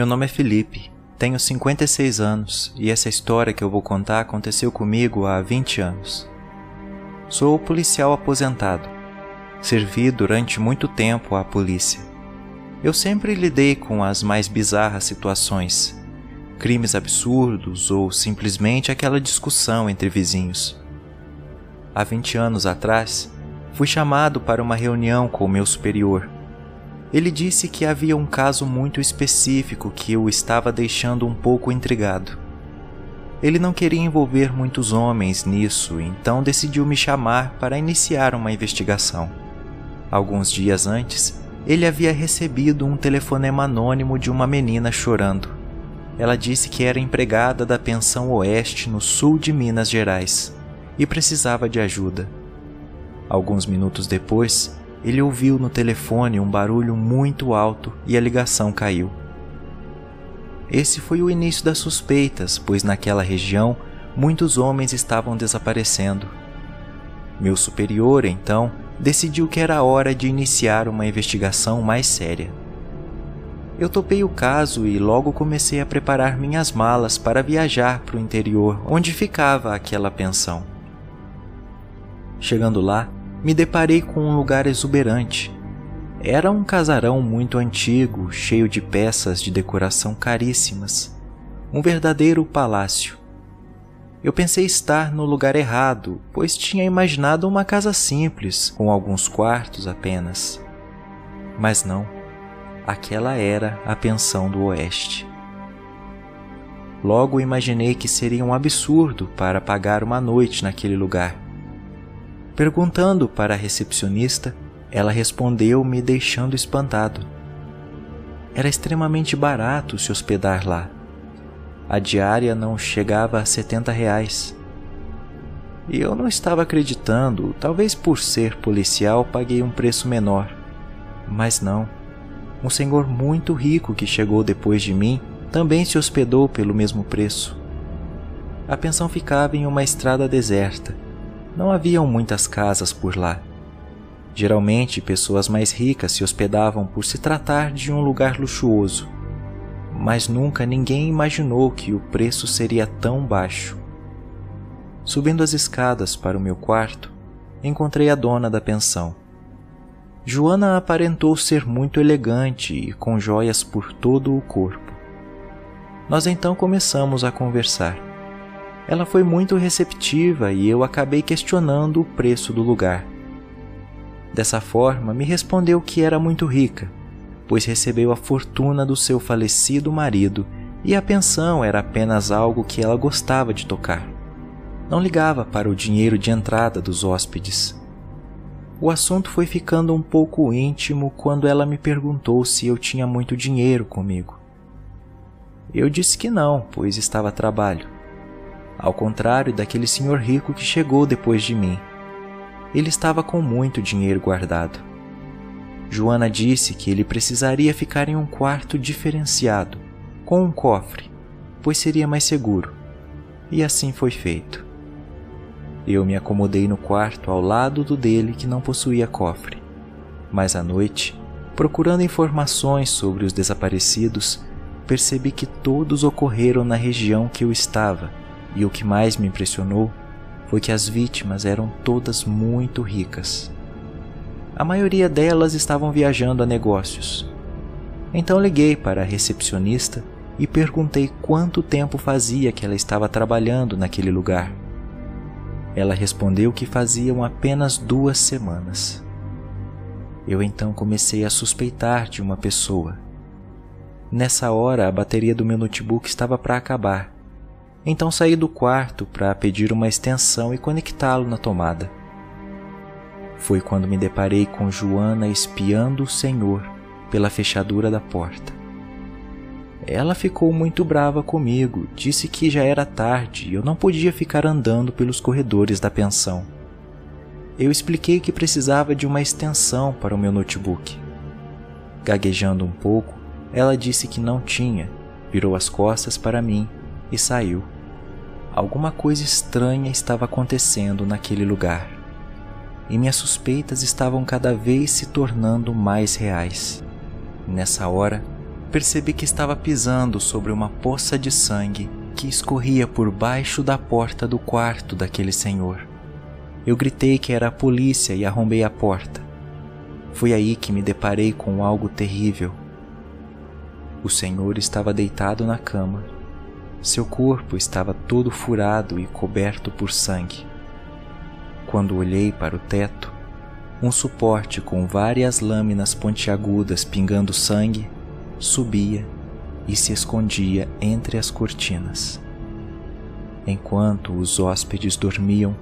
Meu nome é Felipe, tenho 56 anos e essa história que eu vou contar aconteceu comigo há 20 anos. Sou policial aposentado. Servi durante muito tempo à polícia. Eu sempre lidei com as mais bizarras situações, crimes absurdos ou simplesmente aquela discussão entre vizinhos. Há 20 anos atrás, fui chamado para uma reunião com o meu superior ele disse que havia um caso muito específico que o estava deixando um pouco intrigado. Ele não queria envolver muitos homens nisso, então decidiu me chamar para iniciar uma investigação. Alguns dias antes, ele havia recebido um telefonema anônimo de uma menina chorando. Ela disse que era empregada da Pensão Oeste no sul de Minas Gerais e precisava de ajuda. Alguns minutos depois, ele ouviu no telefone um barulho muito alto e a ligação caiu. Esse foi o início das suspeitas, pois naquela região muitos homens estavam desaparecendo. Meu superior, então, decidiu que era hora de iniciar uma investigação mais séria. Eu topei o caso e logo comecei a preparar minhas malas para viajar para o interior, onde ficava aquela pensão. Chegando lá, me deparei com um lugar exuberante. Era um casarão muito antigo, cheio de peças de decoração caríssimas. Um verdadeiro palácio. Eu pensei estar no lugar errado, pois tinha imaginado uma casa simples, com alguns quartos apenas. Mas não, aquela era a pensão do Oeste. Logo imaginei que seria um absurdo para pagar uma noite naquele lugar Perguntando para a recepcionista, ela respondeu me deixando espantado. Era extremamente barato se hospedar lá. A diária não chegava a 70 reais. E eu não estava acreditando, talvez por ser policial paguei um preço menor. Mas não. Um senhor muito rico que chegou depois de mim também se hospedou pelo mesmo preço. A pensão ficava em uma estrada deserta não haviam muitas casas por lá. Geralmente, pessoas mais ricas se hospedavam por se tratar de um lugar luxuoso, mas nunca ninguém imaginou que o preço seria tão baixo. Subindo as escadas para o meu quarto, encontrei a dona da pensão. Joana aparentou ser muito elegante e com joias por todo o corpo. Nós então começamos a conversar. Ela foi muito receptiva e eu acabei questionando o preço do lugar. Dessa forma, me respondeu que era muito rica, pois recebeu a fortuna do seu falecido marido e a pensão era apenas algo que ela gostava de tocar. Não ligava para o dinheiro de entrada dos hóspedes. O assunto foi ficando um pouco íntimo quando ela me perguntou se eu tinha muito dinheiro comigo. Eu disse que não, pois estava a trabalho ao contrário daquele senhor rico que chegou depois de mim. Ele estava com muito dinheiro guardado. Joana disse que ele precisaria ficar em um quarto diferenciado, com um cofre, pois seria mais seguro. E assim foi feito. Eu me acomodei no quarto ao lado do dele que não possuía cofre. Mas à noite, procurando informações sobre os desaparecidos, percebi que todos ocorreram na região que eu estava e o que mais me impressionou foi que as vítimas eram todas muito ricas. A maioria delas estavam viajando a negócios. Então liguei para a recepcionista e perguntei quanto tempo fazia que ela estava trabalhando naquele lugar. Ela respondeu que faziam apenas duas semanas. Eu então comecei a suspeitar de uma pessoa. Nessa hora, a bateria do meu notebook estava para acabar Então saí do quarto para pedir uma extensão e conectá-lo na tomada. Foi quando me deparei com Joana espiando o Senhor pela fechadura da porta. Ela ficou muito brava comigo, disse que já era tarde e eu não podia ficar andando pelos corredores da pensão. Eu expliquei que precisava de uma extensão para o meu notebook. Gaguejando um pouco, ela disse que não tinha, virou as costas para mim e saiu. Alguma coisa estranha estava acontecendo naquele lugar. E minhas suspeitas estavam cada vez se tornando mais reais. Nessa hora, percebi que estava pisando sobre uma poça de sangue que escorria por baixo da porta do quarto daquele senhor. Eu gritei que era a polícia e arrombei a porta. Foi aí que me deparei com algo terrível. O senhor estava deitado na cama. Seu corpo estava todo furado e coberto por sangue. Quando olhei para o teto, um suporte com várias lâminas pontiagudas pingando sangue subia e se escondia entre as cortinas. Enquanto os hóspedes dormiam,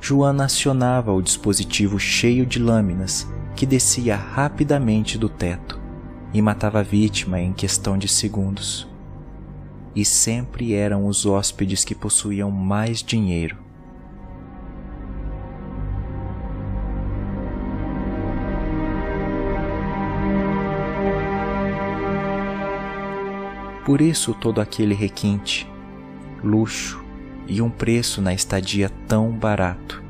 Joana acionava o dispositivo cheio de lâminas que descia rapidamente do teto e matava a vítima em questão de segundos. E sempre eram os hóspedes que possuíam mais dinheiro. Por isso todo aquele requinte, luxo e um preço na estadia tão barato.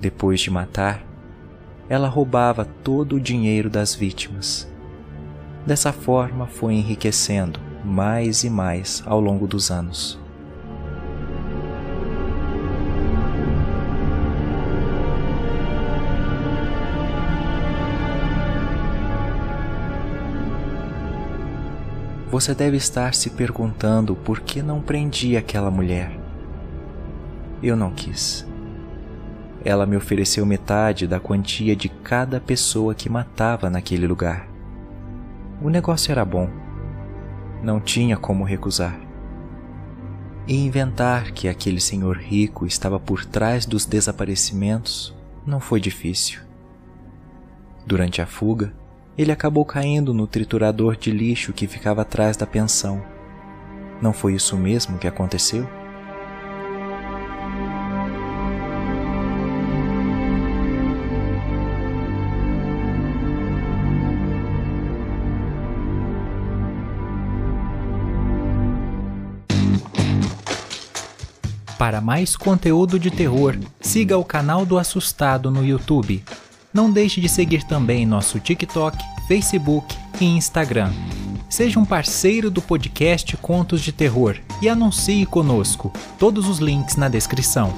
Depois de matar, ela roubava todo o dinheiro das vítimas. Dessa forma foi enriquecendo mais e mais ao longo dos anos. Você deve estar se perguntando por que não prendi aquela mulher. Eu não quis. Ela me ofereceu metade da quantia de cada pessoa que matava naquele lugar. O negócio era bom. Não tinha como recusar. E inventar que aquele senhor rico estava por trás dos desaparecimentos não foi difícil. Durante a fuga, ele acabou caindo no triturador de lixo que ficava atrás da pensão. Não foi isso mesmo que aconteceu? Para mais conteúdo de terror, siga o canal do Assustado no YouTube não deixe de seguir também nosso TikTok, Facebook e Instagram. Seja um parceiro do podcast Contos de Terror e anuncie conosco. Todos os links na descrição.